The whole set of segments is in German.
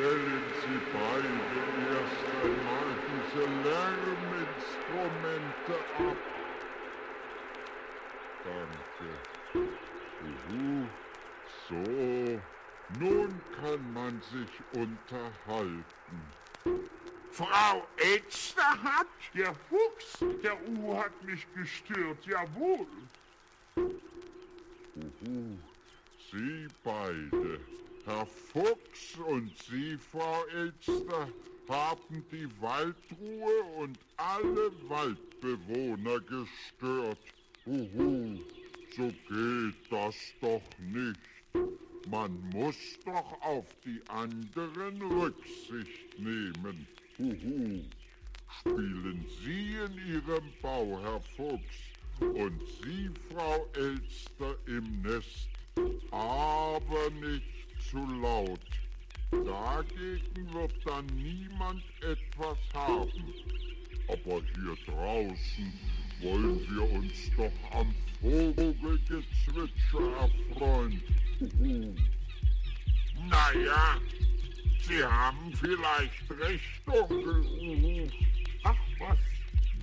Stellen Sie beide erst einmal diese Lärminstrumente ab. Danke. Uhu. So, nun kann man sich unterhalten. Frau Elsterhardt? Der Fuchs, der U hat mich gestört, jawohl. Uhu. Sie beide, Herr Fuchs und Sie, Frau Elster, haben die Waldruhe und alle Waldbewohner gestört. Uhu, so geht das doch nicht. Man muss doch auf die anderen Rücksicht nehmen. Huhu. Spielen Sie in Ihrem Bau, Herr Fuchs, und Sie, Frau Elster, im Nest, aber nicht zu laut. Dagegen wird dann niemand etwas haben. Aber hier draußen wollen wir uns doch am Vogelgezwitscher erfreuen. Naja, Sie haben vielleicht recht, Onkel Uhu. Ach was,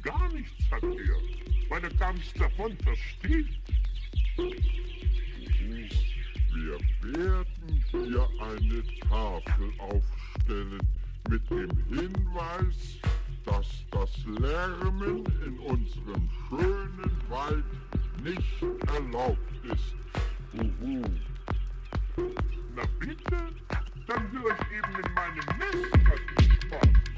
gar nichts hat er, gar nichts davon versteht. Wir werden hier eine Tafel aufstellen mit dem Hinweis, dass das Lärmen in unserem schönen Wald nicht erlaubt ist. Uhu. Na bitte, dann höre ich eben in meinem Nest, was